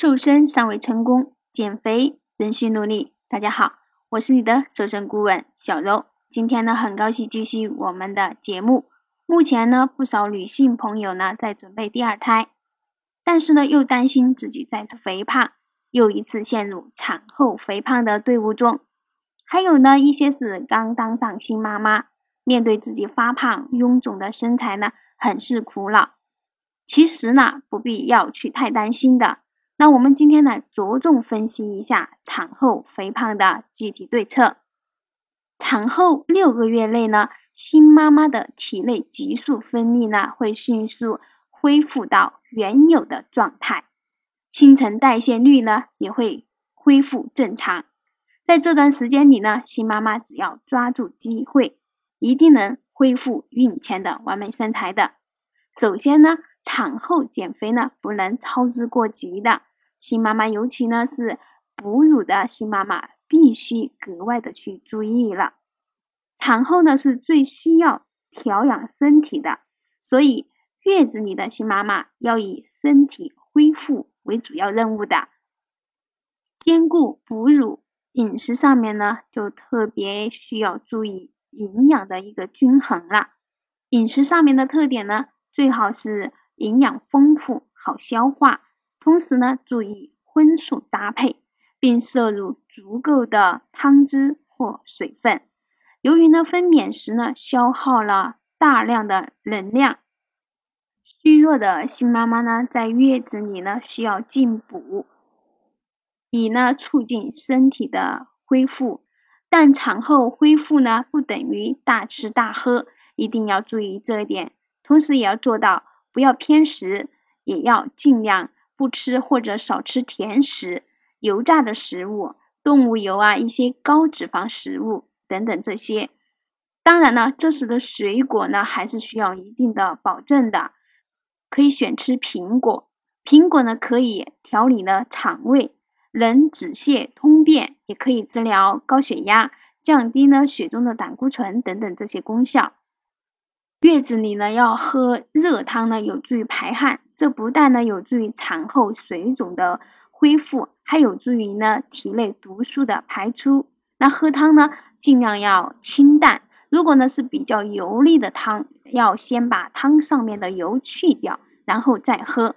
瘦身尚未成功，减肥仍需努力。大家好，我是你的瘦身顾问小柔。今天呢，很高兴继续我们的节目。目前呢，不少女性朋友呢在准备第二胎，但是呢又担心自己再次肥胖，又一次陷入产后肥胖的队伍中。还有呢一些是刚当上新妈妈，面对自己发胖臃肿的身材呢，很是苦恼。其实呢，不必要去太担心的。那我们今天呢，着重分析一下产后肥胖的具体对策。产后六个月内呢，新妈妈的体内激素分泌呢会迅速恢复到原有的状态，新陈代谢率呢也会恢复正常。在这段时间里呢，新妈妈只要抓住机会，一定能恢复孕前的完美身材的。首先呢，产后减肥呢不能操之过急的。新妈妈，尤其呢是哺乳的新妈妈，必须格外的去注意了。产后呢是最需要调养身体的，所以月子里的新妈妈要以身体恢复为主要任务的，兼顾哺乳，饮食上面呢就特别需要注意营养的一个均衡了。饮食上面的特点呢，最好是营养丰富，好消化。同时呢，注意荤素搭配，并摄入足够的汤汁或水分。由于呢分娩时呢消耗了大量的能量，虚弱的新妈妈呢在月子里呢需要进补，以呢促进身体的恢复。但产后恢复呢不等于大吃大喝，一定要注意这一点。同时也要做到不要偏食，也要尽量。不吃或者少吃甜食、油炸的食物、动物油啊，一些高脂肪食物等等这些。当然呢，这时的水果呢还是需要一定的保证的，可以选吃苹果。苹果呢可以调理呢肠胃，能止泻通便，也可以治疗高血压，降低呢血中的胆固醇等等这些功效。月子里呢要喝热汤呢，有助于排汗。这不但呢有助于产后水肿的恢复，还有助于呢体内毒素的排出。那喝汤呢，尽量要清淡。如果呢是比较油腻的汤，要先把汤上面的油去掉，然后再喝。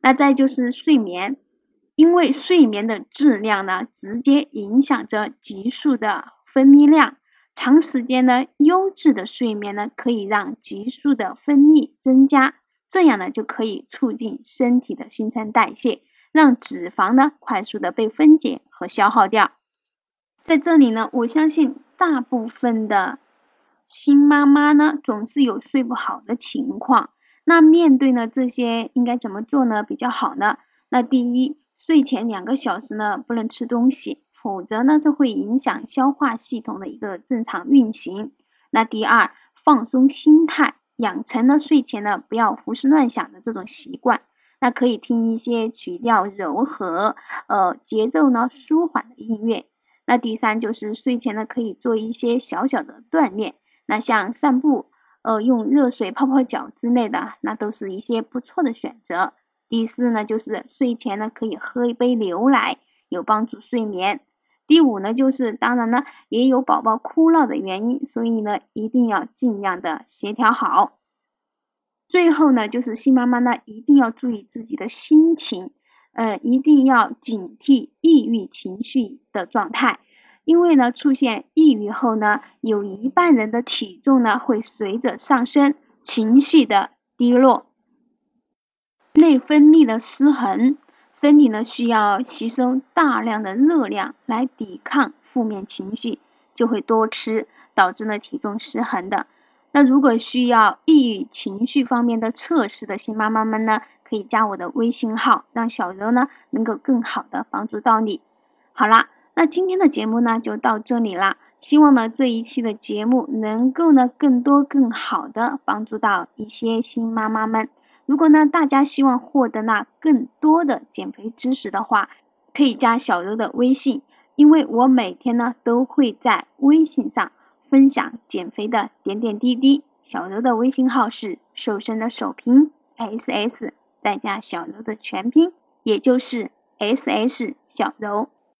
那再就是睡眠，因为睡眠的质量呢，直接影响着激素的分泌量。长时间呢优质的睡眠呢，可以让激素的分泌增加。这样呢，就可以促进身体的新陈代谢，让脂肪呢快速的被分解和消耗掉。在这里呢，我相信大部分的新妈妈呢，总是有睡不好的情况。那面对呢这些，应该怎么做呢比较好呢？那第一，睡前两个小时呢不能吃东西，否则呢这会影响消化系统的一个正常运行。那第二，放松心态。养成了睡前呢不要胡思乱想的这种习惯，那可以听一些曲调柔和、呃节奏呢舒缓的音乐。那第三就是睡前呢可以做一些小小的锻炼，那像散步、呃用热水泡泡脚之类的，那都是一些不错的选择。第四呢就是睡前呢可以喝一杯牛奶，有帮助睡眠。第五呢，就是当然呢，也有宝宝哭闹的原因，所以呢，一定要尽量的协调好。最后呢，就是新妈妈呢，一定要注意自己的心情，呃，一定要警惕抑郁情绪的状态，因为呢，出现抑郁后呢，有一半人的体重呢会随着上升，情绪的低落，内分泌的失衡。身体呢需要吸收大量的热量来抵抗负面情绪，就会多吃，导致呢体重失衡的。那如果需要抑郁情绪方面的测试的新妈妈们呢，可以加我的微信号，让小柔呢能够更好的帮助到你。好啦，那今天的节目呢就到这里啦。希望呢这一期的节目能够呢更多更好的帮助到一些新妈妈们。如果呢，大家希望获得那更多的减肥知识的话，可以加小柔的微信，因为我每天呢都会在微信上分享减肥的点点滴滴。小柔的微信号是瘦身的首拼 S S 再加小柔的全拼，也就是 S S 小柔。